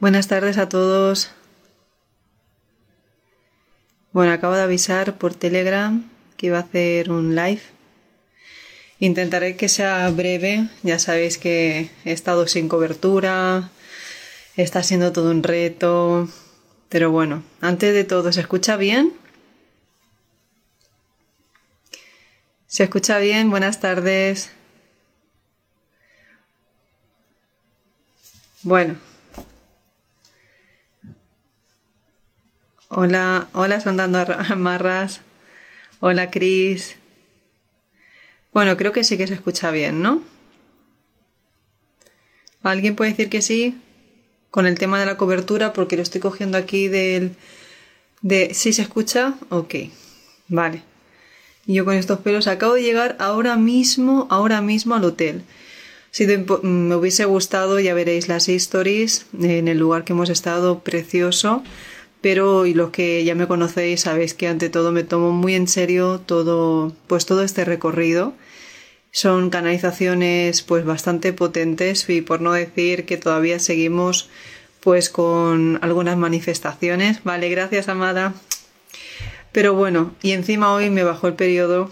Buenas tardes a todos. Bueno, acabo de avisar por Telegram que iba a hacer un live. Intentaré que sea breve. Ya sabéis que he estado sin cobertura. Está siendo todo un reto. Pero bueno, antes de todo, ¿se escucha bien? ¿Se escucha bien? Buenas tardes. Bueno, Hola, hola Sondando Amarras. Hola Cris. Bueno, creo que sí que se escucha bien, ¿no? ¿Alguien puede decir que sí? Con el tema de la cobertura, porque lo estoy cogiendo aquí del... De, ¿Sí se escucha? Ok, vale. Y yo con estos pelos acabo de llegar ahora mismo, ahora mismo al hotel. Si me hubiese gustado, ya veréis las stories en el lugar que hemos estado, precioso pero y los que ya me conocéis sabéis que ante todo me tomo muy en serio todo pues todo este recorrido. Son canalizaciones pues bastante potentes y por no decir que todavía seguimos pues con algunas manifestaciones. Vale gracias amada. Pero bueno y encima hoy me bajó el periodo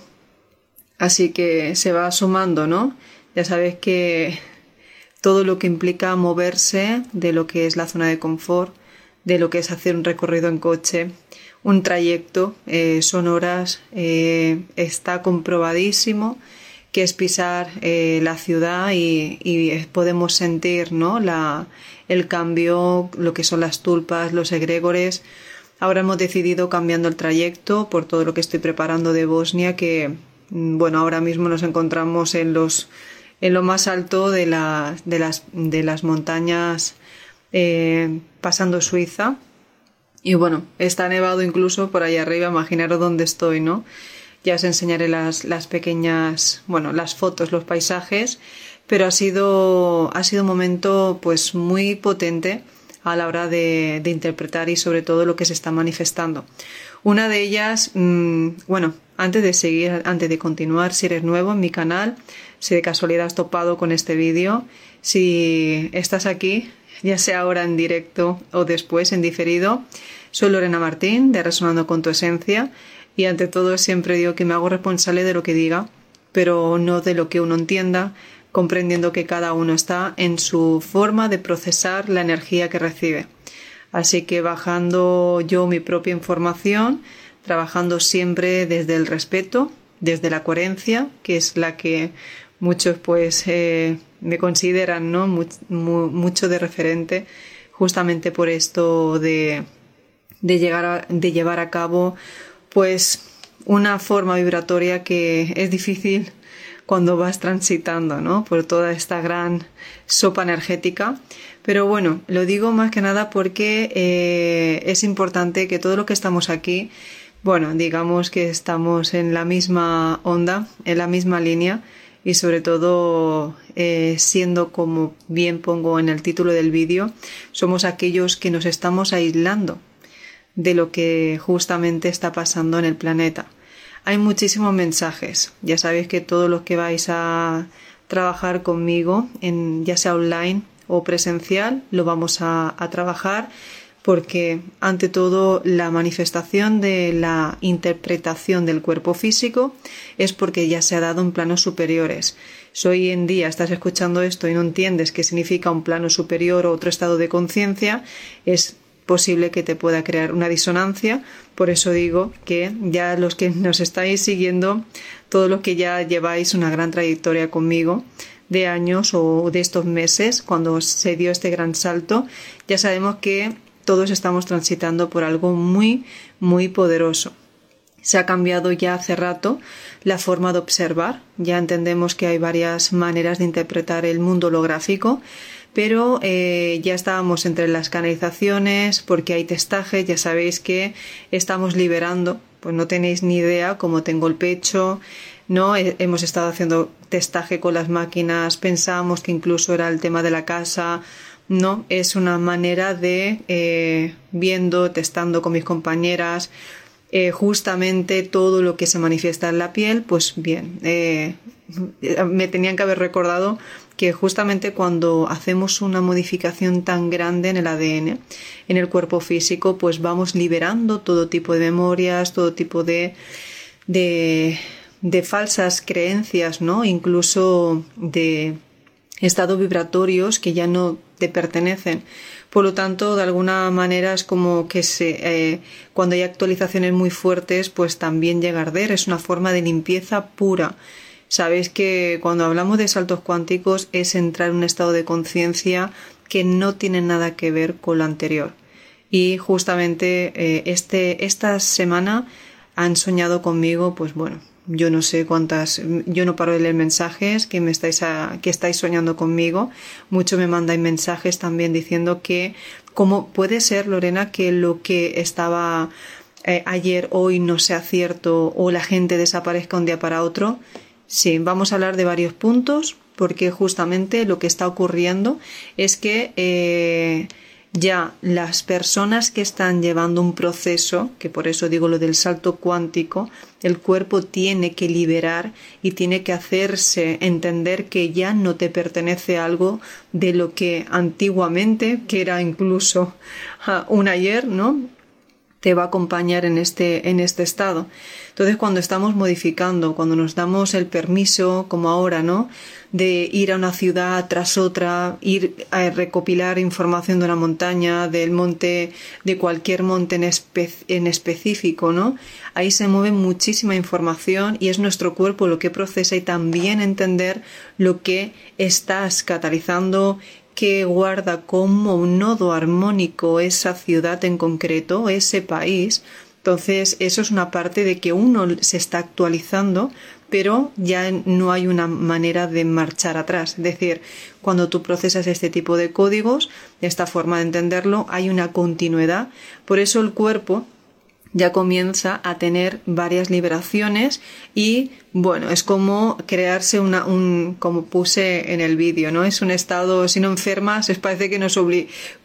así que se va sumando no ya sabéis que todo lo que implica moverse de lo que es la zona de confort de lo que es hacer un recorrido en coche, un trayecto, eh, son horas, eh, está comprobadísimo que es pisar eh, la ciudad y, podemos sentir ¿no? la, el cambio, lo que son las tulpas, los egregores. Ahora hemos decidido cambiando el trayecto por todo lo que estoy preparando de Bosnia, que mm, bueno, ahora mismo nos encontramos en los en lo más alto de, de, las, de las montañas eh, pasando Suiza. Y bueno, está nevado incluso por ahí arriba, imaginaros dónde estoy, ¿no? Ya os enseñaré las, pequeñas, bueno, las fotos, los paisajes, pero ha sido, ha sido un momento pues muy potente a la hora de, interpretar y sobre todo lo que se está manifestando. Una de ellas, mm, bueno, antes de seguir, antes de continuar, si eres nuevo en mi canal, si de casualidad has topado con este vídeo, si estás aquí, ya sea ahora en directo o después en diferido. Soy Lorena Martín, de Resonando con tu Esencia, y ante todo siempre digo que me hago responsable de lo que diga, pero no de lo que uno entienda, comprendiendo que cada uno está en su forma de procesar la energía que recibe. Así que bajando yo mi propia información, trabajando siempre desde el respeto, desde la coherencia, que es la que muchos pues eh, me consideran ¿no? mucho de referente justamente por esto de, de, llegar de llevar a cabo pues una forma vibratoria que es difícil cuando vas transitando ¿no? por toda esta gran sopa energética. Pero bueno, lo digo más que nada porque eh, es importante que todo lo que estamos aquí, bueno, digamos que estamos en la misma onda, en la misma línea y sobre todo eh, siendo como bien pongo en el título del vídeo, somos aquellos que nos estamos aislando de lo que justamente está pasando en el planeta. Hay muchísimos mensajes. Ya sabéis que todos los que vais a trabajar conmigo, en, ya sea online o presencial, lo vamos a trabajar porque ante todo la manifestación de la interpretación del cuerpo físico es porque ya se ha dado en planos superiores. Si hoy en día estás escuchando esto y no entiendes qué significa un plano superior o otro estado de conciencia, es posible que te pueda crear una disonancia. Por eso digo que ya los que nos estáis siguiendo, todos los que ya lleváis una gran trayectoria conmigo, de años o de estos meses, cuando se dio este gran salto, ya sabemos que todos estamos transitando por algo muy, muy poderoso. se ha cambiado ya hace rato la forma de observar. Ya entendemos que hay varias maneras de interpretar el mundo holográfico, pero eh, ya estábamos entre las canalizaciones porque hay testaje, ya sabéis que estamos liberando, pues no tenéis ni idea cómo tengo el pecho, ¿no? Hemos estado haciendo testaje con las máquinas, pensamos que incluso era el tema de la casa, no, es una manera de eh, viendo, testando con mis compañeras, eh, justamente todo lo que se manifiesta en la piel, pues bien, eh, me tenían que haber recordado que justamente cuando hacemos una modificación tan grande en el ADN, en el cuerpo físico, pues vamos liberando todo tipo de memorias, todo tipo de, de, de falsas creencias, ¿no? Incluso de estados vibratorios que ya no te pertenecen. Por lo tanto, de alguna manera es como que se, eh, cuando hay actualizaciones muy fuertes, pues también llega a arder. Es una forma de limpieza pura. Sabéis que cuando hablamos de saltos cuánticos es entrar en un estado de conciencia que no tiene nada que ver con lo anterior. Y justamente eh, este, esta semana han soñado conmigo, pues bueno, yo no sé cuántas, yo no paro de leer mensajes que me estáis que estáis soñando conmigo. Mucho me mandáis mensajes también diciendo que cómo puede ser Lorena que lo que estaba eh, ayer hoy no sea cierto o la gente desaparezca un día para otro. Sí, vamos a hablar de varios puntos porque justamente lo que está ocurriendo es que eh, ya las personas que están llevando un proceso, que por eso digo lo del salto cuántico, el cuerpo tiene que liberar y tiene que hacerse entender que ya no te pertenece algo de lo que antiguamente, que era incluso ah, un ayer, ¿no? Te va a acompañar en este, en este estado. Entonces, cuando estamos modificando, cuando nos damos el permiso, como ahora, ¿no? De ir a una ciudad tras otra, ir a recopilar información de una montaña, del monte, de cualquier monte en, en específico, ¿no? Ahí se mueve muchísima información y es nuestro cuerpo lo que procesa y también entender lo que estás catalizando, que guarda como un nodo armónico esa ciudad en concreto, ese país. Entonces, eso es una parte de que uno se está actualizando, pero ya no hay una manera de marchar atrás. Es decir, cuando tú procesas este tipo de códigos, esta forma de entenderlo, hay una continuidad. Por eso el cuerpo ya comienza a tener varias liberaciones y bueno, es como crearse una, un, como puse en el vídeo, ¿no? Es un estado, si no enfermas, es, parece que nos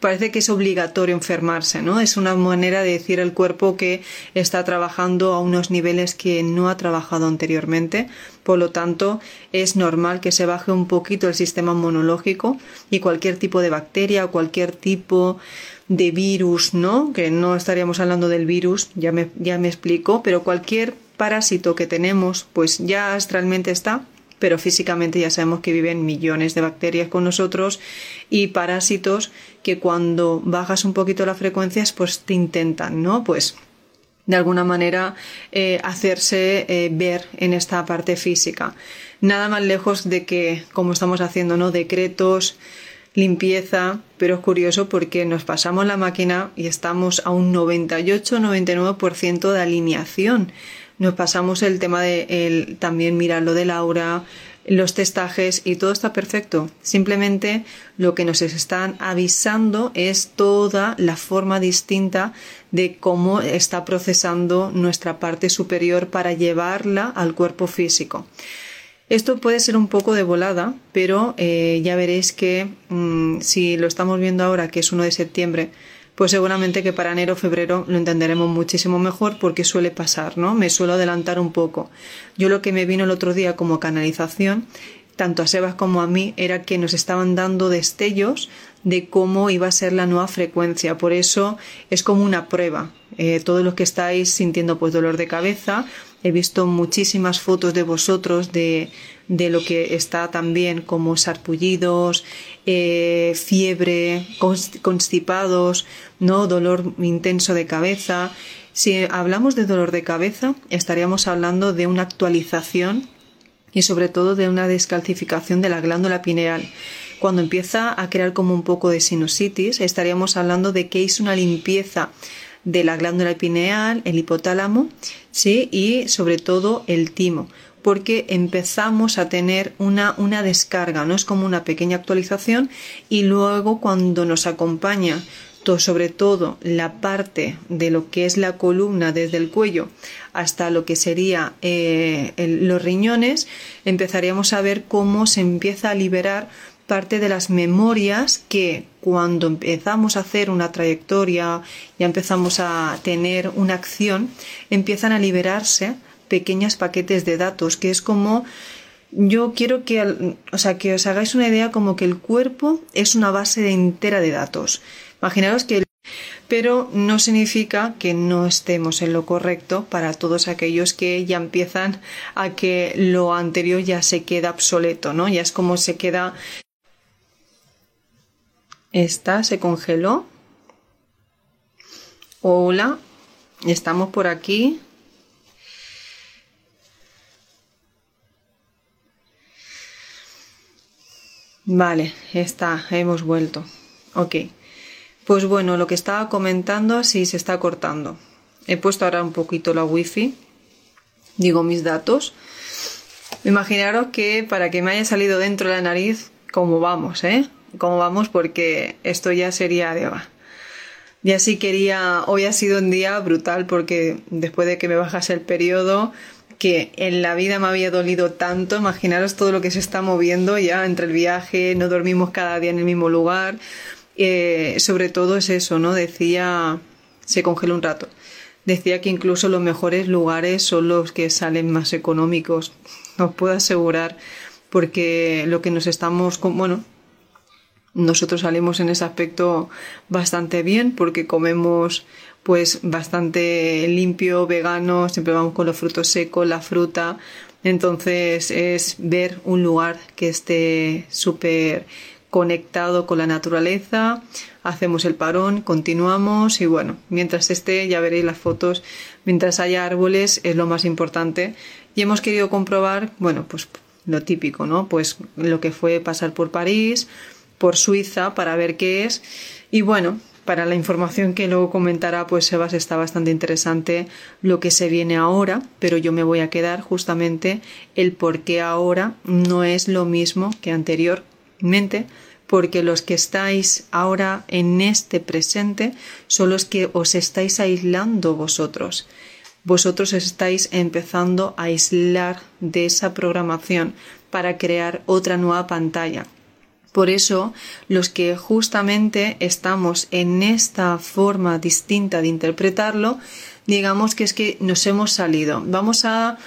parece que es obligatorio enfermarse, ¿no? Es una manera de decir al cuerpo que está trabajando a unos niveles que no ha trabajado anteriormente. Por lo tanto, es normal que se baje un poquito el sistema inmunológico y cualquier tipo de bacteria o cualquier tipo de virus, ¿no? Que no estaríamos hablando del virus, ya me, ya me explico, pero cualquier parásito que tenemos, pues ya astralmente está, pero físicamente ya sabemos que viven millones de bacterias con nosotros y parásitos que cuando bajas un poquito la frecuencia, pues te intentan, ¿no? Pues de alguna manera eh, hacerse eh, ver en esta parte física. Nada más lejos de que, como estamos haciendo, ¿no? Decretos, limpieza, pero es curioso porque nos pasamos la máquina y estamos a un 98-99% de alineación. Nos pasamos el tema de el, también mirar lo del aura, los testajes y todo está perfecto. Simplemente lo que nos están avisando es toda la forma distinta de cómo está procesando nuestra parte superior para llevarla al cuerpo físico. Esto puede ser un poco de volada, pero eh, ya veréis que mm, si lo estamos viendo ahora, que es 1 de septiembre, pues seguramente que para enero o febrero lo entenderemos muchísimo mejor porque suele pasar, ¿no? Me suelo adelantar un poco. Yo lo que me vino el otro día como canalización, tanto a Sebas como a mí, era que nos estaban dando destellos de cómo iba a ser la nueva frecuencia. Por eso es como una prueba. Eh, todos los que estáis sintiendo pues dolor de cabeza, He visto muchísimas fotos de vosotros de, de lo que está también como sarpullidos, eh, fiebre, constipados, ¿no? dolor intenso de cabeza. Si hablamos de dolor de cabeza, estaríamos hablando de una actualización y sobre todo de una descalcificación de la glándula pineal. Cuando empieza a crear como un poco de sinusitis, estaríamos hablando de que es una limpieza de la glándula pineal, el hipotálamo, ¿sí? Y sobre todo el timo porque empezamos a tener una, una descarga, ¿no? Es como una pequeña actualización y luego cuando nos acompaña sobre todo la parte de lo que es la columna desde el cuello hasta lo que sería eh, los riñones, empezaríamos a ver cómo se empieza a liberar parte de las memorias que cuando empezamos a hacer una trayectoria, ya empezamos a tener una acción, empiezan a liberarse pequeños paquetes de datos, que es como yo quiero que, o sea, que os hagáis una idea como que el cuerpo es una base entera de datos. Imaginaros que pero no significa que no estemos en lo correcto para todos aquellos que ya empiezan a que lo anterior ya se queda obsoleto, ¿no? Ya es como se queda. Esta se congeló. Hola, estamos por aquí. Vale, está, hemos vuelto. Ok. Pues bueno, lo que estaba comentando sí se está cortando. He puesto ahora un poquito la wifi, digo mis datos. Imaginaros que para que me haya salido dentro de la nariz, ¿cómo vamos, ¿eh? ¿Cómo vamos? Porque esto ya sería de... Y así quería, hoy ha sido un día brutal porque después de que me bajase el periodo, que en la vida me había dolido tanto, imaginaros todo lo que se está moviendo ya entre el viaje, no dormimos cada día en el mismo lugar, eh, sobre todo es eso, ¿no? Decía, se congeló un rato. Decía que incluso los mejores lugares son los que salen más económicos, os puedo asegurar, porque lo que nos estamos, bueno, nosotros salimos en ese aspecto bastante bien porque comemos pues bastante limpio, vegano, siempre vamos con los frutos secos, la fruta. Entonces es ver un lugar que esté súper conectado con la naturaleza, hacemos el parón, continuamos y bueno, mientras esté, ya veréis las fotos, mientras haya árboles es lo más importante y hemos querido comprobar, bueno, pues lo típico, ¿no? Pues lo que fue pasar por París, por Suiza para ver qué es y bueno, para la información que luego comentará, pues Sebas está bastante interesante lo que se viene ahora, pero yo me voy a quedar justamente el por qué ahora no es lo mismo que anterior mente, porque los que estáis ahora en este presente son los que os estáis aislando vosotros. Vosotros estáis empezando a aislar de esa programación para crear otra nueva pantalla. Por eso, los que justamente estamos en esta forma distinta de interpretarlo, digamos que es que nos hemos salido. Vamos a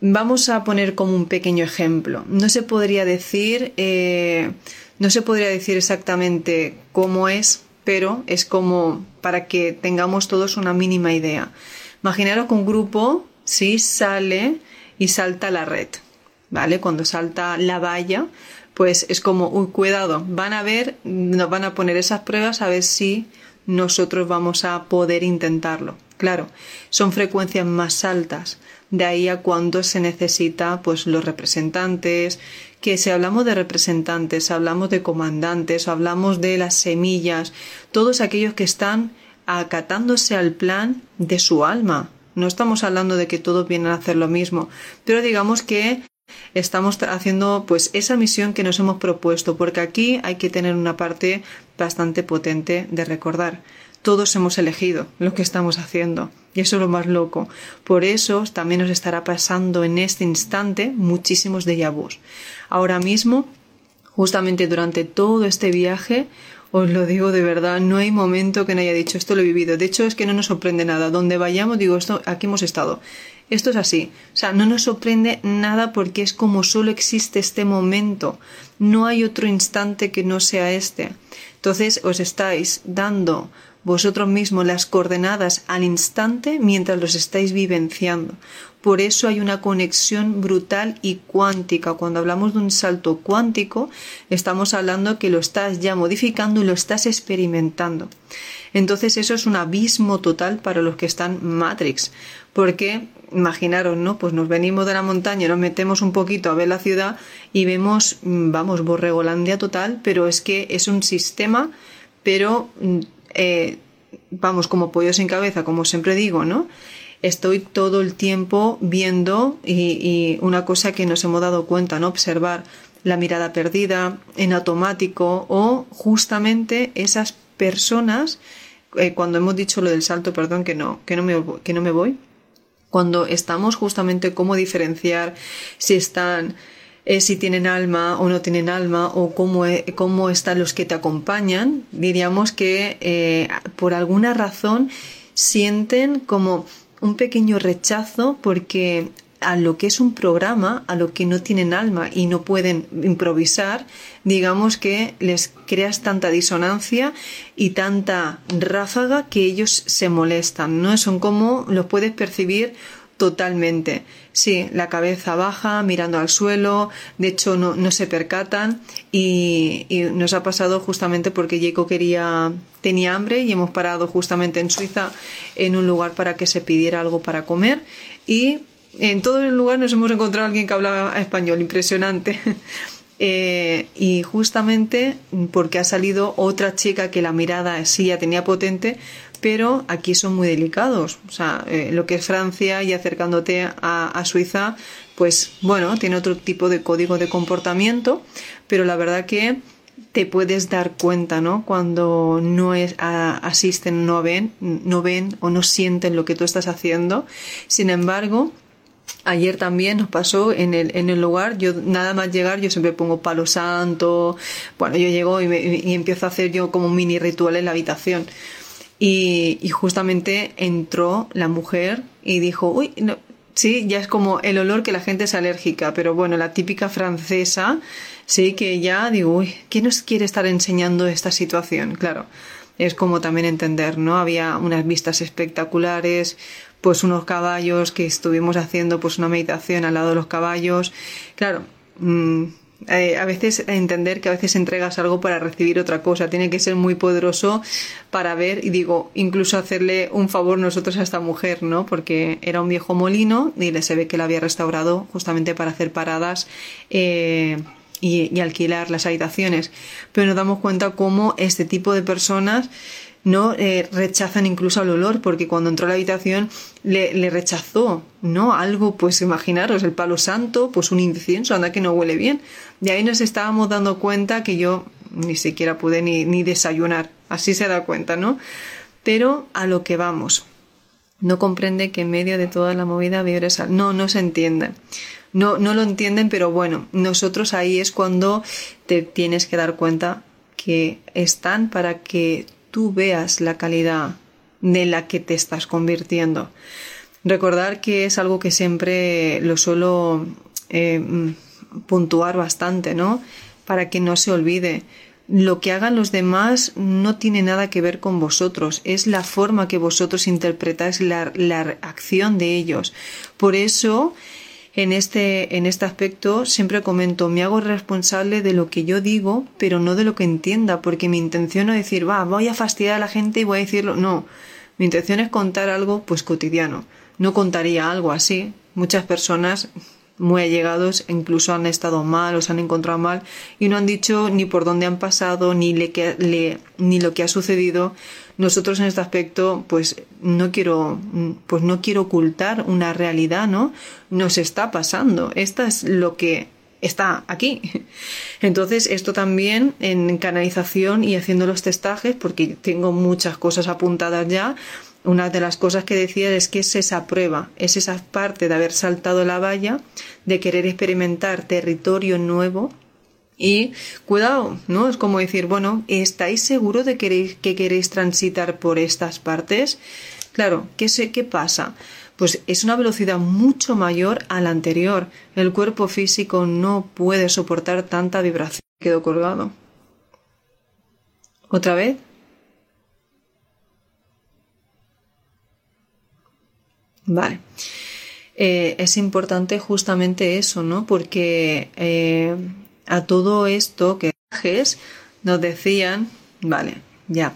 Vamos a poner como un pequeño ejemplo. No se podría decir, eh, no se podría decir exactamente cómo es, pero es como para que tengamos todos una mínima idea. Imaginaros que un grupo sí sale y salta la red, ¿vale? Cuando salta la valla, pues es como, uy, cuidado, van a ver, nos van a poner esas pruebas a ver si nosotros vamos a poder intentarlo. Claro, son frecuencias más altas de ahí a cuando se necesita pues los representantes, que si hablamos de representantes, hablamos de comandantes, hablamos de las semillas, todos aquellos que están acatándose al plan de su alma. No estamos hablando de que todos vienen a hacer lo mismo, pero digamos que estamos haciendo pues esa misión que nos hemos propuesto, porque aquí hay que tener una parte bastante potente de recordar todos hemos elegido lo que estamos haciendo. Y eso es lo más loco. Por eso también nos estará pasando en este instante muchísimos déjà vus. Ahora mismo, justamente durante todo este viaje, os lo digo de verdad, no hay momento que no haya dicho esto lo he vivido. De hecho, es que no nos sorprende nada. Donde vayamos, digo, esto, aquí hemos estado. Esto es así. O sea, no nos sorprende nada porque es como solo existe este momento. No hay otro instante que no sea este. Entonces, os estáis dando vosotros mismos las coordenadas al instante mientras los estáis vivenciando. Por eso hay una conexión brutal y cuántica. Cuando hablamos de un salto cuántico, estamos hablando que lo estás ya modificando y lo estás experimentando. Entonces eso es un abismo total para los que están Matrix. Porque, imaginaros, ¿no? Pues nos venimos de la montaña, nos metemos un poquito a ver la ciudad y vemos, mm, vamos, Borregolandia total, pero es que es un sistema, pero mm, eh, vamos, como pollo sin cabeza, como siempre digo, ¿no? Estoy todo el tiempo viendo y, una cosa que nos hemos dado cuenta, ¿no? Observar la mirada perdida en automático o justamente esas personas, eh, cuando hemos dicho lo del salto, perdón, que no, que no me, que no me voy, cuando estamos justamente cómo diferenciar si están eh, si tienen alma o no tienen alma o cómo, eh, cómo están los que te acompañan, diríamos que eh, por alguna razón sienten como un pequeño rechazo porque a lo que es un programa, a lo que no tienen alma y no pueden improvisar, digamos que les creas tanta disonancia y tanta ráfaga que ellos se molestan, ¿no? Son como los puedes percibir totalmente. Sí, la cabeza baja, mirando al suelo, de hecho no, se percatan y, nos ha pasado justamente porque Jaco quería, tenía hambre y hemos parado justamente en Suiza en un lugar para que se pidiera algo para comer y en todo el lugar nos hemos encontrado a alguien que hablaba español, impresionante. Eh, y justamente porque ha salido otra chica que la mirada sí ya tenía potente, pero aquí son muy delicados. O sea, eh, lo que es Francia y acercándote a, Suiza, pues bueno, tiene otro tipo de código de comportamiento, pero la verdad que te puedes dar cuenta, ¿no? Cuando no es, asisten, no ven, no ven o no sienten lo que tú estás haciendo. Sin embargo, Ayer también nos pasó en el, en el lugar, yo nada más llegar, yo siempre pongo palo santo, bueno, yo llego y, y empiezo a hacer yo como un mini ritual en la habitación. Y, justamente entró la mujer y dijo, uy, no, sí, ya es como el olor que la gente es alérgica, pero bueno, la típica francesa, sí, que ya digo, uy, ¿quién nos quiere estar enseñando esta situación? Claro, es como también entender, ¿no? Había unas vistas espectaculares, pues unos caballos que estuvimos haciendo pues una meditación al lado de los caballos, claro, mmm, eh, a veces entender que a veces entregas algo para recibir otra cosa. Tiene que ser muy poderoso para ver, y digo, incluso hacerle un favor nosotros a esta mujer, ¿no? Porque era un viejo molino y se ve que la había restaurado justamente para hacer paradas. Eh, y, y alquilar las habitaciones. Pero nos damos cuenta cómo este tipo de personas no eh, rechazan incluso al olor, porque cuando entró a la habitación le, rechazó, ¿no? Algo, pues imaginaros, el palo santo, pues un incienso, anda que no huele bien. De ahí nos estábamos dando cuenta que yo ni siquiera pude ni, ni desayunar, así se da cuenta, ¿no? Pero a lo que vamos. No comprende que en medio de toda la movida vibra sal. No, no se entiende. No, no lo entienden, pero bueno, nosotros ahí es cuando te tienes que dar cuenta que están para que tú veas la calidad de la que te estás convirtiendo. Recordar que es algo que siempre lo suelo eh, puntuar bastante, ¿no? Para que no se olvide. Lo que hagan los demás no tiene nada que ver con vosotros, es la forma que vosotros interpretáis la, la acción de ellos. Por eso en este, en este aspecto siempre comento, me hago responsable de lo que yo digo, pero no de lo que entienda, porque mi intención no es decir, va, voy a fastidiar a la gente y voy a decirlo. No, mi intención es contar algo pues cotidiano. No contaría algo así. Muchas personas muy allegados incluso han estado mal o se han encontrado mal y no han dicho ni por dónde han pasado ni, le, ni lo que ha sucedido. Nosotros en este aspecto pues no quiero pues no quiero ocultar una realidad no nos está pasando. Esta es lo que está aquí. Entonces esto también en canalización y haciendo los testajes porque tengo muchas cosas apuntadas ya una de las cosas que decía es que es esa prueba, es esa parte de haber saltado la valla, de querer experimentar territorio nuevo y cuidado, ¿no? Es como decir, bueno, ¿estáis seguros de que queréis, transitar por estas partes? Claro, ¿qué, sé, ¿qué pasa? Pues es una velocidad mucho mayor a la anterior. El cuerpo físico no puede soportar tanta vibración. Quedó colgado. ¿Otra vez? Vale. Eh, es importante justamente eso, ¿no? Porque eh, a todo esto que nos decían, vale, ya,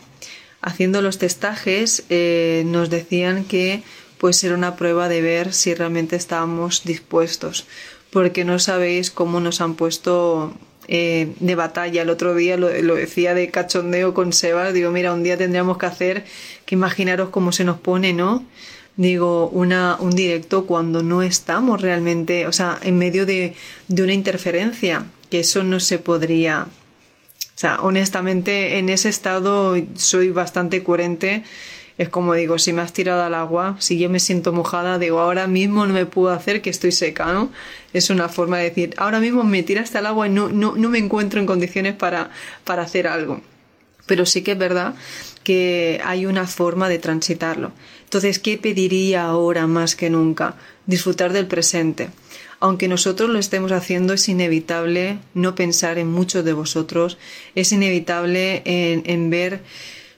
haciendo los testajes eh, nos decían que pues era una prueba de ver si realmente estábamos dispuestos, porque no sabéis cómo nos han puesto eh, de batalla. El otro día lo, lo, decía de cachondeo con Sebas, digo, mira, un día tendríamos que hacer, que imaginaros cómo se nos pone, ¿no? Digo, una, un directo cuando no estamos realmente, o sea, en medio de, de una interferencia, que eso no se podría. O sea, honestamente, en ese estado soy bastante coherente es como digo, si me has tirado al agua, si yo me siento mojada, digo, ahora mismo no me puedo hacer que estoy seca, ¿no? Es una forma de decir, ahora mismo me tiraste al agua y no, no, no me encuentro en condiciones para, para hacer algo. Pero sí que es verdad que hay una forma de transitarlo. Entonces, ¿qué pediría ahora más que nunca? Disfrutar del presente. Aunque nosotros lo estemos haciendo, es inevitable no pensar en muchos de vosotros, es inevitable en, en ver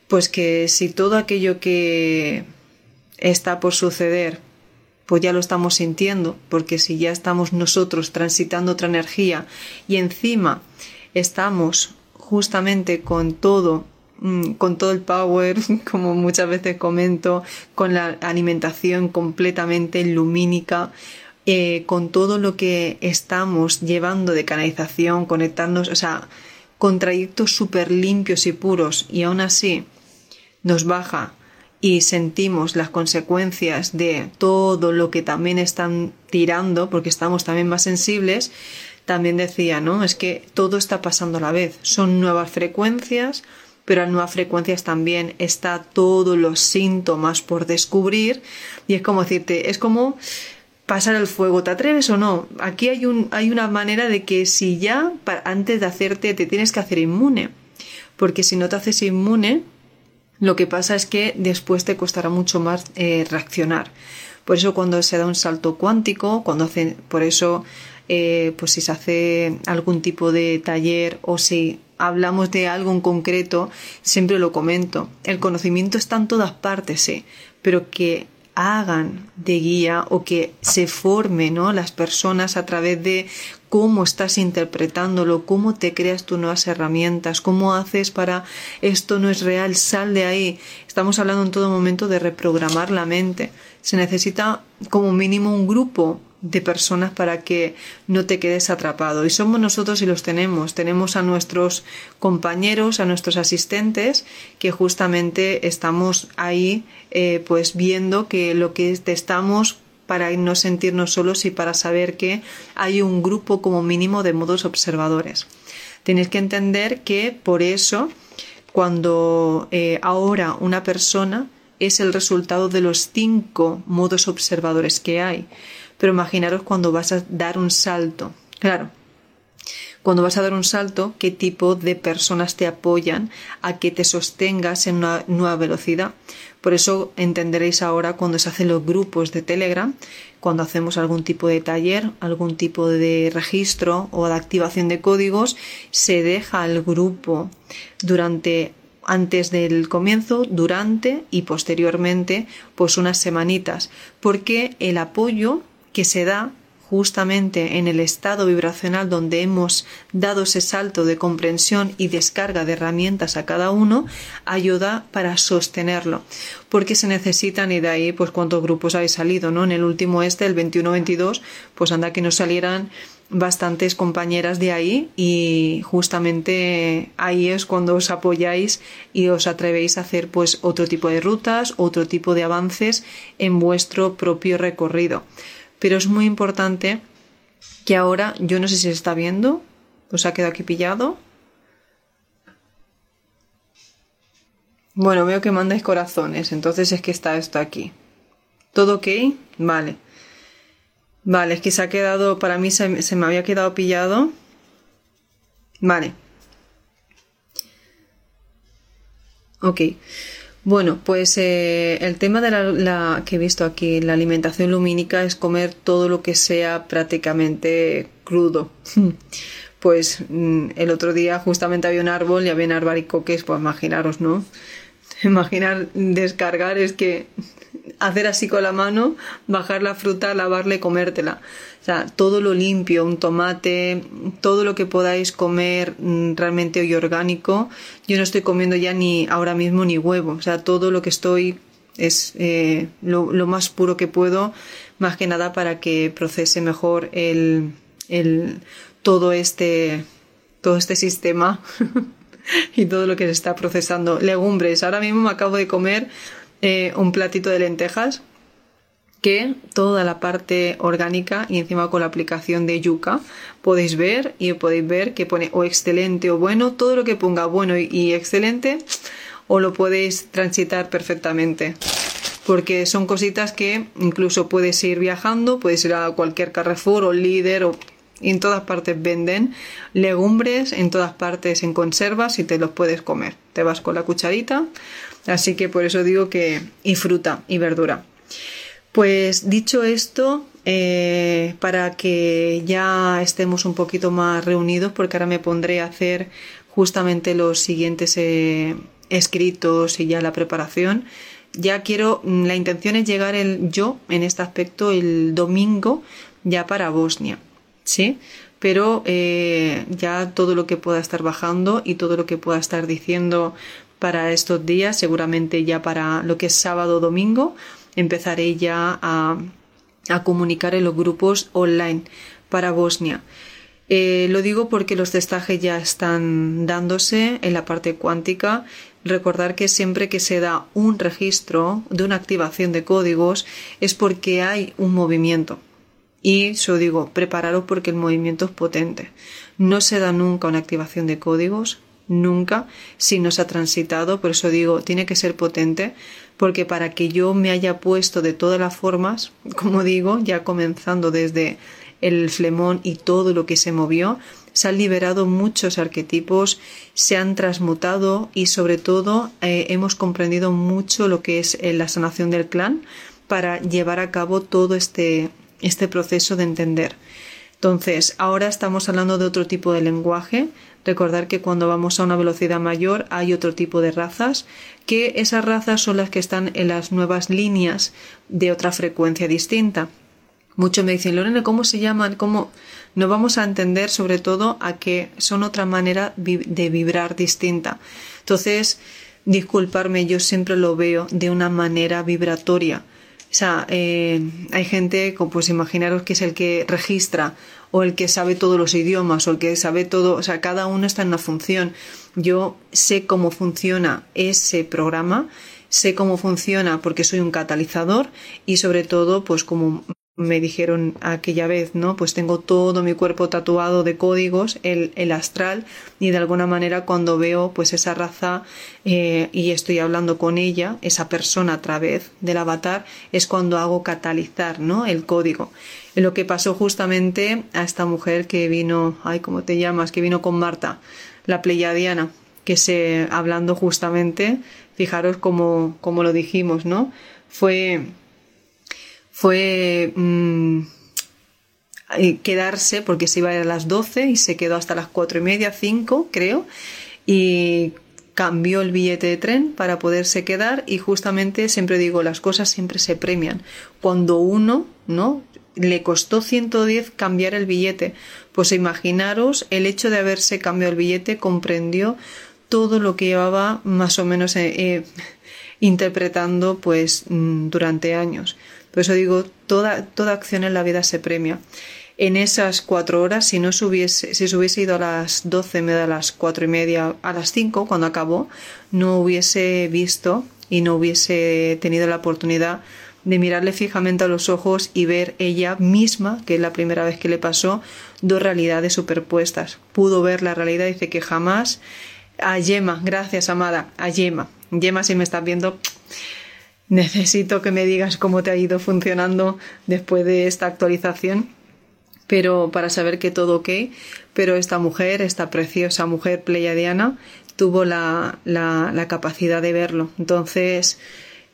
pues que si todo aquello que está por suceder, pues ya lo estamos sintiendo, porque si ya estamos nosotros transitando otra energía y encima estamos justamente con todo con todo el power, como muchas veces comento, con la alimentación completamente lumínica, eh, con todo lo que estamos llevando de canalización, conectarnos, o sea, con trayectos súper limpios y puros, y aún así nos baja y sentimos las consecuencias de todo lo que también están tirando, porque estamos también más sensibles, también decía, ¿no? Es que todo está pasando a la vez. Son nuevas frecuencias, pero a nuevas frecuencias también está todos los síntomas por descubrir. Y es como decirte, es como pasar el fuego, ¿te atreves o no? Aquí hay, un, hay una manera de que si ya antes de hacerte te tienes que hacer inmune, porque si no te haces inmune, lo que pasa es que después te costará mucho más eh, reaccionar. Por eso cuando se da un salto cuántico, cuando hace, por eso, eh, pues si se hace algún tipo de taller o si hablamos de algo en concreto, siempre lo comento. El conocimiento está en todas partes, sí, pero que hagan de guía o que se formen ¿no? las personas a través de cómo estás interpretándolo, cómo te creas tus nuevas herramientas, cómo haces para esto no es real, sal de ahí. Estamos hablando en todo momento de reprogramar la mente. Se necesita como mínimo un grupo de personas para que no te quedes atrapado. Y somos nosotros y los tenemos. Tenemos a nuestros compañeros, a nuestros asistentes, que justamente estamos ahí eh, pues viendo que lo que estamos para no sentirnos solos y para saber que hay un grupo como mínimo de modos observadores. Tenéis que entender que por eso cuando eh, ahora una persona es el resultado de los cinco modos observadores que hay. Pero imaginaros cuando vas a dar un salto. Claro, cuando vas a dar un salto, qué tipo de personas te apoyan a que te sostengas en una nueva velocidad. Por eso entenderéis ahora cuando se hacen los grupos de Telegram, cuando hacemos algún tipo de taller, algún tipo de registro o de activación de códigos, se deja al grupo durante antes del comienzo, durante y posteriormente, pues unas semanitas, porque el apoyo que se da justamente en el estado vibracional donde hemos dado ese salto de comprensión y descarga de herramientas a cada uno, ayuda para sostenerlo. Porque se necesitan, y de ahí, pues cuántos grupos habéis salido, ¿no? En el último este, el 21-22, pues anda que nos salieran bastantes compañeras de ahí y justamente ahí es cuando os apoyáis y os atrevéis a hacer pues otro tipo de rutas, otro tipo de avances en vuestro propio recorrido pero es muy importante que ahora, yo no sé si se está viendo, os ha quedado aquí pillado. Bueno, veo que mandáis corazones, entonces es que está esto aquí. ¿Todo ok? Vale. Vale, es que se ha quedado, para mí se, se me había quedado pillado. Vale. Ok. Bueno, pues eh, el tema de la, que he visto aquí, la alimentación lumínica, es comer todo lo que sea prácticamente crudo. pues mm, el otro día justamente había un árbol y había arbaricoques, pues imaginaros, ¿no? Imaginar descargar es que hacer así con la mano, bajar la fruta, lavarla y comértela. O sea, todo lo limpio, un tomate, todo lo que podáis comer mm, realmente hoy orgánico. Yo no estoy comiendo ya ni ahora mismo ni huevo. O sea, todo lo que estoy es eh, lo, más puro que puedo, más que nada para que procese mejor el, el todo este todo este sistema y todo lo que se está procesando. Legumbres. Ahora mismo me acabo de comer eh, un platito de lentejas que toda la parte orgánica y encima con la aplicación de yuca podéis ver y podéis ver que pone o excelente o bueno, todo lo que ponga bueno y excelente o lo podéis transitar perfectamente porque son cositas que incluso puedes ir viajando, puedes ir a cualquier Carrefour o líder o en todas partes venden legumbres, en todas partes en conservas y te los puedes comer. Te vas con la cucharita, así que por eso digo que y fruta y verdura. Pues dicho esto, eh, para que ya estemos un poquito más reunidos, porque ahora me pondré a hacer justamente los siguientes eh, escritos y ya la preparación. Ya quiero, la intención es llegar el, yo en este aspecto el domingo ya para Bosnia. ¿Sí? Pero eh, ya todo lo que pueda estar bajando y todo lo que pueda estar diciendo para estos días, seguramente ya para lo que es sábado o domingo, empezaré ya a, comunicar en los grupos online para Bosnia. Eh, lo digo porque los testajes ya están dándose en la parte cuántica. Recordar que siempre que se da un registro de una activación de códigos es porque hay un movimiento. Y yo digo, prepararos porque el movimiento es potente. No se da nunca una activación de códigos, nunca, si no se ha transitado. Por eso digo, tiene que ser potente, porque para que yo me haya puesto de todas las formas, como digo, ya comenzando desde el flemón y todo lo que se movió, se han liberado muchos arquetipos, se han transmutado y sobre todo eh, hemos comprendido mucho lo que es eh, la sanación del clan para llevar a cabo todo este este proceso de entender. Entonces, ahora estamos hablando de otro tipo de lenguaje. Recordar que cuando vamos a una velocidad mayor hay otro tipo de razas, que esas razas son las que están en las nuevas líneas de otra frecuencia distinta. Muchos me dicen, Lorena, ¿cómo se llaman? ¿Cómo? No vamos a entender sobre todo a que son otra manera de vibrar distinta. Entonces, disculparme, yo siempre lo veo de una manera vibratoria o sea, eh, hay gente, pues imaginaros que es el que registra o el que sabe todos los idiomas o el que sabe todo, o sea, cada uno está en una función. Yo sé cómo funciona ese programa, sé cómo funciona porque soy un catalizador y sobre todo, pues como me dijeron aquella vez, ¿no? Pues tengo todo mi cuerpo tatuado de códigos, el, el astral, y de alguna manera cuando veo pues esa raza eh, y estoy hablando con ella, esa persona a través del avatar, es cuando hago catalizar, ¿no? El código. Lo que pasó justamente a esta mujer que vino, ay, ¿cómo te llamas? Que vino con Marta, la pleyadiana, que se, hablando justamente, fijaros como, como lo dijimos, ¿no? Fue fue mm, eh, quedarse porque se iba a las 12 y se quedó hasta las cuatro y media, 5 creo, y cambió el billete de tren para poderse quedar y justamente siempre digo, las cosas siempre se premian. Cuando uno, ¿no? Le costó 110 cambiar el billete. Pues imaginaros el hecho de haberse cambiado el billete, comprendió todo lo que llevaba más o menos eh, eh, interpretando pues mm, durante años. Por eso digo, toda, toda acción en la vida se premia. En esas cuatro horas, si no se hubiese, si se ido a las doce, me da las cuatro y media, a las cinco, cuando acabó, no hubiese visto y no hubiese tenido la oportunidad de mirarle fijamente a los ojos y ver ella misma, que es la primera vez que le pasó, dos realidades superpuestas. Pudo ver la realidad, dice que jamás. A Yema, gracias amada, a Yema. Yema, si me estás viendo, necesito que me digas cómo te ha ido funcionando después de esta actualización, pero para saber que todo ok, pero esta mujer, esta preciosa mujer pleiadiana, tuvo la, la, capacidad de verlo. Entonces,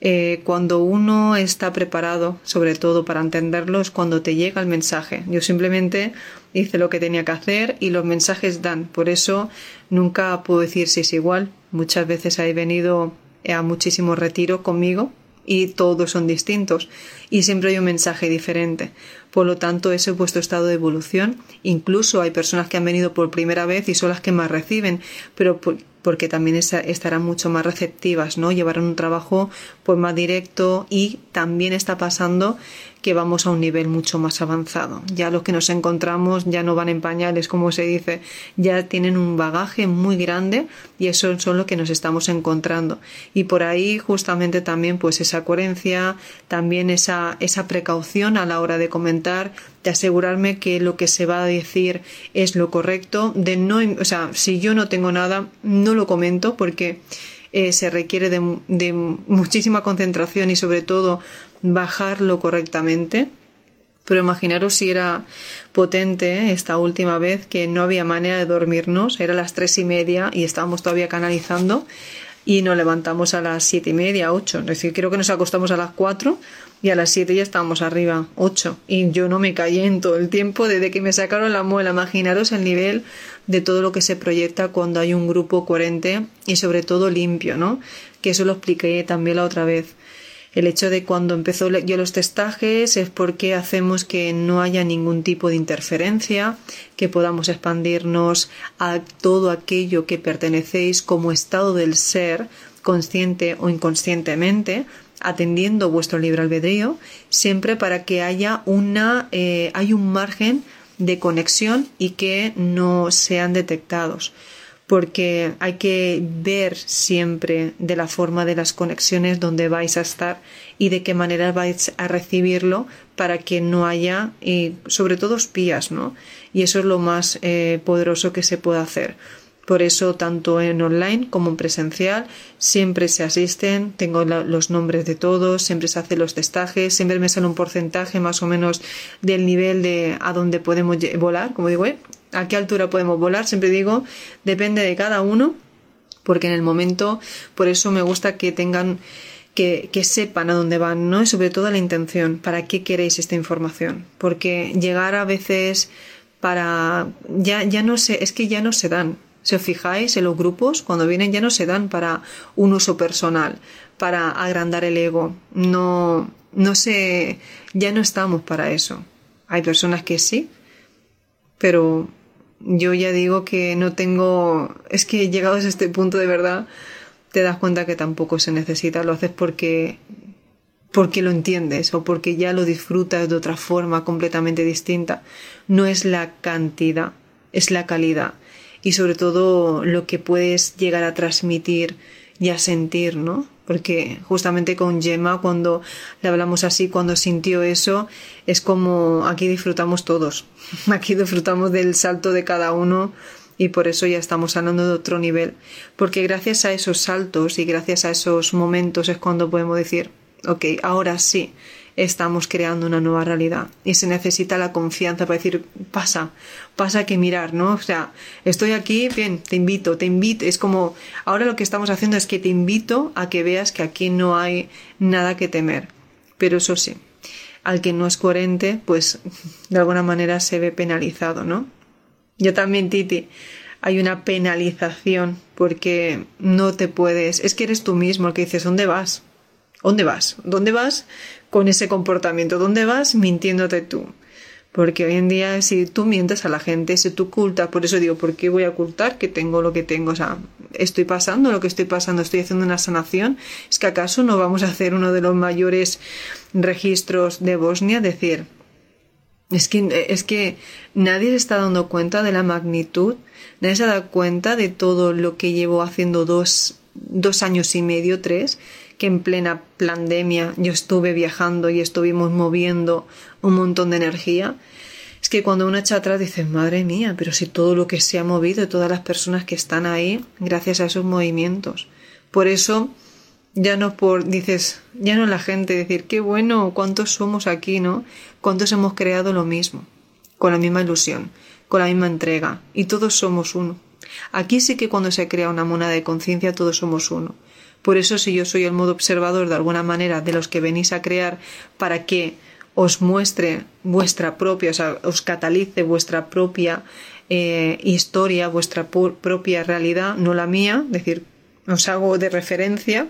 eh, cuando uno está preparado, sobre todo para entenderlo, es cuando te llega el mensaje. Yo simplemente hice lo que tenía que hacer y los mensajes dan. Por eso nunca puedo decir si es igual. Muchas veces he venido a muchísimo retiro conmigo y todos son distintos y siempre hay un mensaje diferente. Por lo tanto, ese es vuestro estado de evolución. Incluso hay personas que han venido por primera vez y son las que más reciben, pero porque también estarán mucho más receptivas, ¿no? Llevarán un trabajo pues más directo y también está pasando que vamos a un nivel mucho más avanzado. Ya los que nos encontramos ya no van en pañales, como se dice, ya tienen un bagaje muy grande y eso son lo que nos estamos encontrando. Y por ahí justamente también pues esa coherencia, también esa, esa precaución a la hora de comentar, de asegurarme que lo que se va a decir es lo correcto, de no, o sea, si yo no tengo nada, no lo comento porque eh, se requiere de, muchísima concentración y sobre todo bajarlo correctamente. Pero imaginaros si era potente ¿eh? esta última vez que no había manera de dormirnos, era las tres y media y estábamos todavía canalizando y nos levantamos a las siete y media, ocho. Es decir, creo que nos acostamos a las cuatro y a las siete ya estábamos arriba, ocho. Y yo no me callé en todo el tiempo desde que me sacaron la muela. Imaginaros el nivel de todo lo que se proyecta cuando hay un grupo coherente y sobre todo limpio, ¿no? Que eso lo expliqué también la otra vez. El hecho de cuando empezó yo los testajes es porque hacemos que no haya ningún tipo de interferencia, que podamos expandirnos a todo aquello que pertenecéis como estado del ser, consciente o inconscientemente, atendiendo vuestro libre albedrío, siempre para que haya una, eh, hay un margen de conexión y que no sean detectados porque hay que ver siempre de la forma de las conexiones donde vais a estar y de qué manera vais a recibirlo para que no haya, y sobre todo espías, ¿no? Y eso es lo más eh, poderoso que se puede hacer. Por eso, tanto en online como en presencial, siempre se asisten, tengo los nombres de todos, siempre se hacen los testajes, siempre me sale un porcentaje más o menos del nivel de a donde podemos volar, como digo, ¿eh? A qué altura podemos volar, siempre digo, depende de cada uno, porque en el momento, por eso me gusta que tengan, que, que sepan a dónde van, ¿no? Y sobre todo la intención, para qué queréis esta información, porque llegar a veces para, ya, ya no sé, es que ya no se dan. Si os fijáis en los grupos, cuando vienen ya no se dan para un uso personal, para agrandar el ego. No, no sé, ya no estamos para eso. Hay personas que sí, pero yo ya digo que no tengo, es que llegados a este punto de verdad, te das cuenta que tampoco se necesita, lo haces porque porque lo entiendes o porque ya lo disfrutas de otra forma completamente distinta. No es la cantidad, es la calidad y sobre todo lo que puedes llegar a transmitir y a sentir, ¿no? Porque justamente con Gemma cuando le hablamos así, cuando sintió eso, es como aquí disfrutamos todos, aquí disfrutamos del salto de cada uno y por eso ya estamos hablando de otro nivel, porque gracias a esos saltos y gracias a esos momentos es cuando podemos decir, ok, ahora sí, estamos creando una nueva realidad y se necesita la confianza para decir pasa, pasa que mirar, ¿no? O sea, estoy aquí, bien, te invito, te invito, es como ahora lo que estamos haciendo es que te invito a que veas que aquí no hay nada que temer, pero eso sí, al que no es coherente, pues de alguna manera se ve penalizado, ¿no? Yo también, Titi, hay una penalización porque no te puedes, es que eres tú mismo el que dices, ¿dónde vas? ¿Dónde vas? ¿Dónde vas con ese comportamiento? ¿Dónde vas mintiéndote tú? Porque hoy en día, si tú mientes a la gente, si tú ocultas, por eso digo, ¿por qué voy a ocultar que tengo lo que tengo? O sea, estoy pasando lo que estoy pasando, estoy haciendo una sanación. ¿Es que acaso no vamos a hacer uno de los mayores registros de Bosnia? Decir, es que, es que nadie se está dando cuenta de la magnitud, nadie se da cuenta de todo lo que llevo haciendo dos, dos años y medio, tres, que en plena pandemia yo estuve viajando y estuvimos moviendo un montón de energía, es que cuando uno echa atrás dice, madre mía, pero si todo lo que se ha movido, todas las personas que están ahí, gracias a esos movimientos. Por eso, ya no por, dices, ya no la gente decir, qué bueno, cuántos somos aquí, ¿no? Cuántos hemos creado lo mismo, con la misma ilusión, con la misma entrega, y todos somos uno. Aquí sí que cuando se crea una monada de conciencia, todos somos uno. Por eso si yo soy el modo observador de alguna manera de los que venís a crear para que os muestre vuestra propia, o sea, os catalice vuestra propia eh, historia, vuestra propia realidad, no la mía, es decir, os hago de referencia,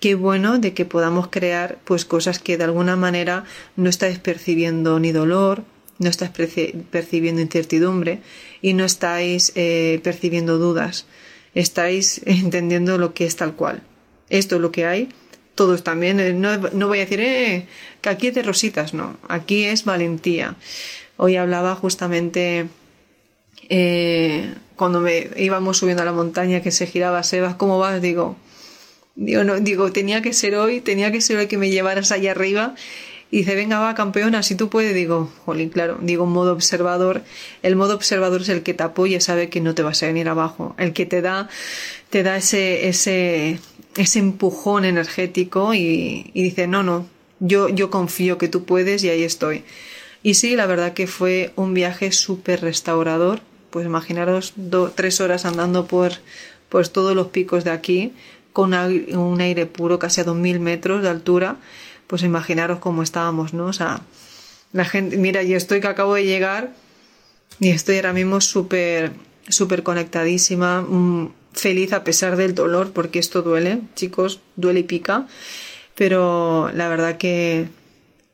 qué bueno de que podamos crear pues cosas que de alguna manera no estáis percibiendo ni dolor, no estáis percibiendo incertidumbre y no estáis eh, percibiendo dudas estáis entendiendo lo que es tal cual. Esto es lo que hay, todos también. Eh, no, no voy a decir eh, que aquí es de rositas, no. Aquí es valentía. Hoy hablaba justamente eh, cuando me íbamos subiendo a la montaña que se giraba Sebas, ¿cómo vas? Digo, digo, no, digo, tenía que ser hoy, tenía que ser hoy que me llevaras allá arriba y dice, venga, va, campeona, si tú puedes, digo, jolín, claro, digo, modo observador. El modo observador es el que te apoya, sabe que no te vas a venir abajo. El que te da, te da ese, ese, ese empujón energético y, dice, no, no, yo, yo confío que tú puedes y ahí estoy. Y sí, la verdad que fue un viaje súper restaurador. Pues imaginaros tres horas andando por todos los picos de aquí, con un aire puro casi a 2.000 metros de altura pues imaginaros cómo estábamos, ¿no? O sea, la gente, mira, yo estoy que acabo de llegar y estoy ahora mismo súper, súper conectadísima, mm, feliz a pesar del dolor, porque esto duele, chicos, duele y pica, pero la verdad que,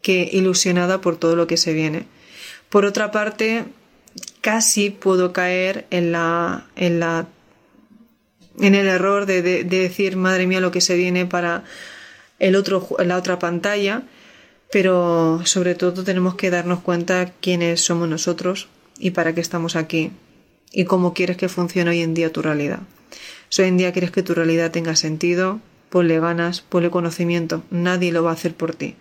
que ilusionada por todo lo que se viene. Por otra parte, casi puedo caer en la, en la, en el error de, de decir, madre mía, lo que se viene para el otro, la otra pantalla, pero sobre todo tenemos que darnos cuenta quiénes somos nosotros y para qué estamos aquí y cómo quieres que funcione hoy en día tu realidad. Si hoy en día quieres que tu realidad tenga sentido, ponle ganas, ponle conocimiento, nadie lo va a hacer por ti.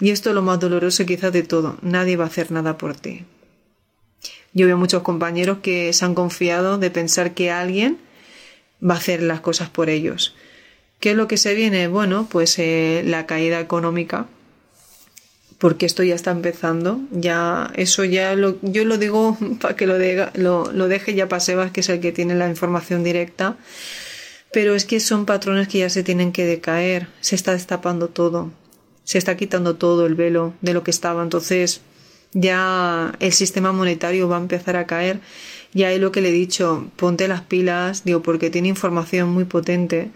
Y esto es lo más doloroso quizás de todo, nadie va a hacer nada por ti. Yo veo muchos compañeros que se han confiado de pensar que alguien va a hacer las cosas por ellos. ¿Qué es lo que se viene? Bueno, pues eh, la caída económica, porque esto ya está empezando. Ya, eso ya lo, yo lo digo para que lo, lo, deje ya para Sebas, que es el que tiene la información directa. Pero es que son patrones que ya se tienen que decaer. Se está destapando todo. Se está quitando todo el velo de lo que estaba. Entonces, ya el sistema monetario va a empezar a caer. Ya es lo que le he dicho, ponte las pilas, digo, porque tiene información muy potente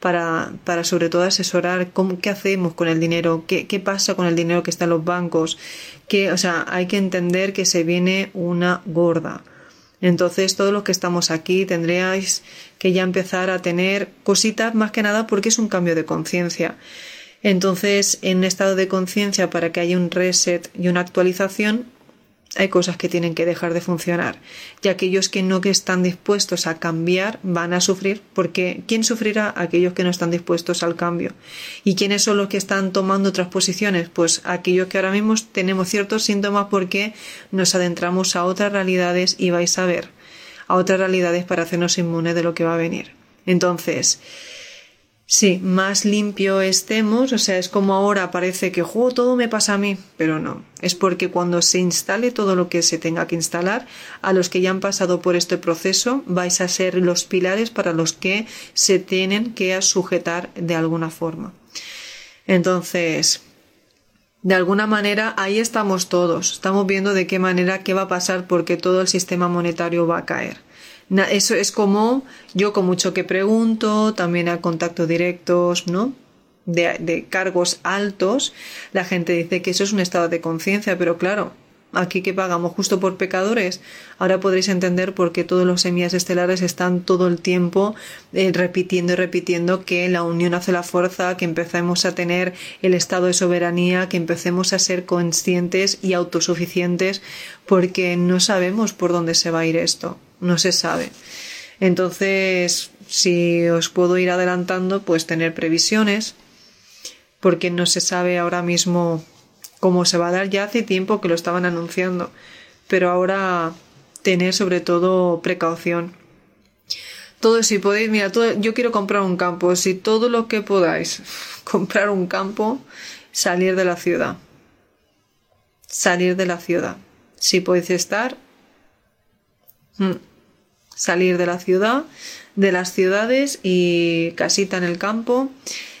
para, para sobre todo asesorar cómo, qué hacemos con el dinero, qué, qué pasa con el dinero que está en los bancos, que, o sea, hay que entender que se viene una gorda. Entonces, todos los que estamos aquí tendríais que ya empezar a tener cositas más que nada porque es un cambio de conciencia. Entonces, en estado de conciencia, para que haya un reset y una actualización, hay cosas que tienen que dejar de funcionar y aquellos que no que están dispuestos a cambiar van a sufrir porque ¿quién sufrirá? Aquellos que no están dispuestos al cambio. ¿Y quiénes son los que están tomando otras posiciones? Pues aquellos que ahora mismo tenemos ciertos síntomas porque nos adentramos a otras realidades y vais a ver a otras realidades para hacernos inmunes de lo que va a venir. Entonces, Sí, más limpio estemos, o sea, es como ahora parece que juego todo me pasa a mí, pero no, es porque cuando se instale todo lo que se tenga que instalar, a los que ya han pasado por este proceso vais a ser los pilares para los que se tienen que sujetar de alguna forma. Entonces, de alguna manera ahí estamos todos, estamos viendo de qué manera qué va a pasar porque todo el sistema monetario va a caer. Eso es como yo con mucho que pregunto, también a contactos directos, ¿no? De, cargos altos, la gente dice que eso es un estado de conciencia, pero claro, aquí que pagamos justo por pecadores, ahora podréis entender por qué todos los semillas estelares están todo el tiempo eh, repitiendo y repitiendo que la unión hace la fuerza, que empecemos a tener el estado de soberanía, que empecemos a ser conscientes y autosuficientes, porque no sabemos por dónde se va a ir esto no se sabe. Entonces, si os puedo ir adelantando, pues tener previsiones, porque no se sabe ahora mismo cómo se va a dar. Ya hace tiempo que lo estaban anunciando, pero ahora tener sobre todo precaución. Todo si podéis, mira, yo quiero comprar un campo, si todo lo que podáis comprar un campo, salir de la ciudad. Salir de la ciudad. Si podéis estar Mm. Salir de la ciudad, de las ciudades y casita en el campo.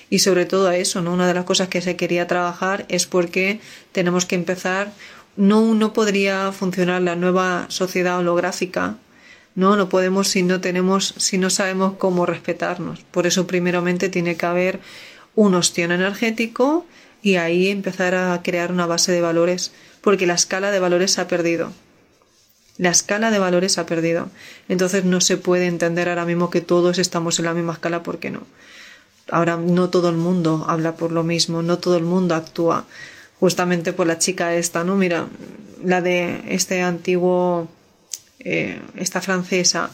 Y sobre todo a eso, ¿no? Una de las cosas que se quería trabajar es porque tenemos que empezar. No, no podría funcionar la nueva sociedad holográfica no, no podemos si no tenemos, si no sabemos cómo respetarnos. Por eso, primeramente, tiene que haber un ostión energético y ahí empezar a crear una base de valores, porque la escala de valores se ha perdido La escala de valores se ha perdido. Entonces no se puede entender ahora mismo que todos estamos en la misma escala porque no. Ahora no todo el mundo habla por lo mismo, no todo el mundo actúa. Justamente por la chica esta, ¿no? Mira, la de este antiguo, eh, esta francesa,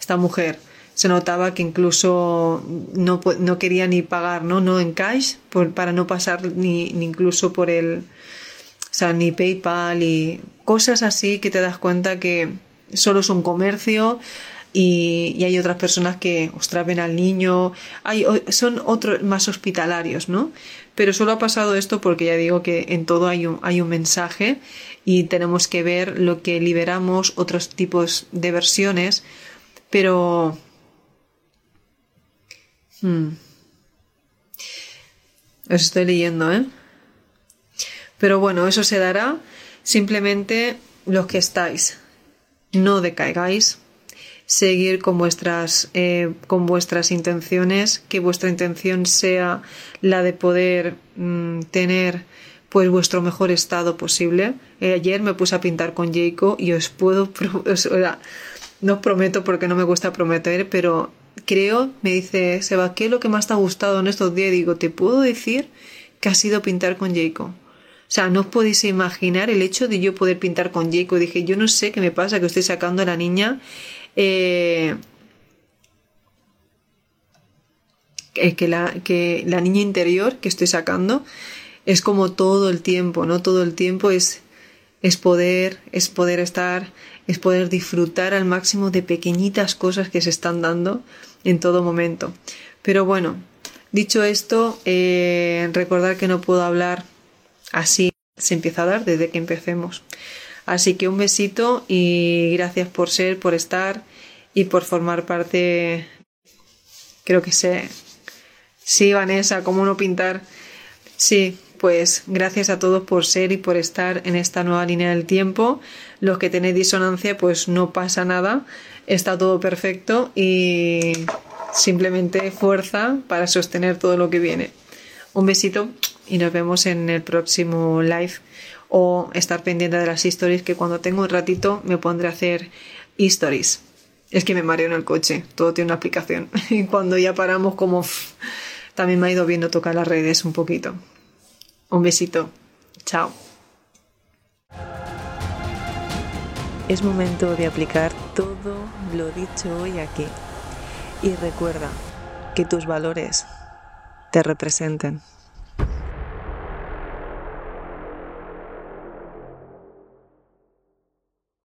esta mujer, se notaba que incluso no, no quería ni pagar, ¿no? No en cash, para no pasar ni, ni incluso por el, o sea, ni PayPal y cosas así que te das cuenta que solo es un comercio y, hay otras personas que, ostras, ven al niño, hay, son otros más hospitalarios, ¿no? Pero solo ha pasado esto porque ya digo que en todo hay un, hay un mensaje y tenemos que ver lo que liberamos, otros tipos de versiones, pero Hmm. Os estoy leyendo, ¿eh? Pero bueno, eso se dará simplemente los que estáis. No decaigáis. Seguir con vuestras, eh, con vuestras intenciones, que vuestra intención sea la de poder mm, tener pues vuestro mejor estado posible. Eh, ayer me puse a pintar con Jacob y os puedo, no os prometo porque no me gusta prometer, pero creo, me dice Seba, ¿qué es lo que más te ha gustado en estos días? digo, te puedo decir que ha sido pintar con Jacob. O sea, no os podéis imaginar el hecho de yo poder pintar con Jacob. Dije, yo no sé qué me pasa, que estoy sacando a la niña. Eh, que, la, que la niña interior que estoy sacando es como todo el tiempo, ¿no? Todo el tiempo es, es poder, es poder estar, es poder disfrutar al máximo de pequeñitas cosas que se están dando en todo momento. Pero bueno, dicho esto, eh, recordar que no puedo hablar así, se empieza a dar desde que empecemos. Así que un besito y gracias por ser, por estar y por formar parte. Creo que sé. Sí, Vanessa, ¿cómo no pintar? Sí, pues gracias a todos por ser y por estar en esta nueva línea del tiempo. Los que tenéis disonancia, pues no pasa nada, está todo perfecto y simplemente fuerza para sostener todo lo que viene. Un besito y nos vemos en el próximo live o estar pendiente de las stories que cuando tengo un ratito me pondré a hacer stories. Es que me mareo en el coche, todo tiene una aplicación. Y cuando ya paramos como también me ha ido viendo tocar las redes un poquito. Un besito. Chao. Es momento de aplicar todo lo dicho hoy aquí. Y recuerda que tus valores te representen.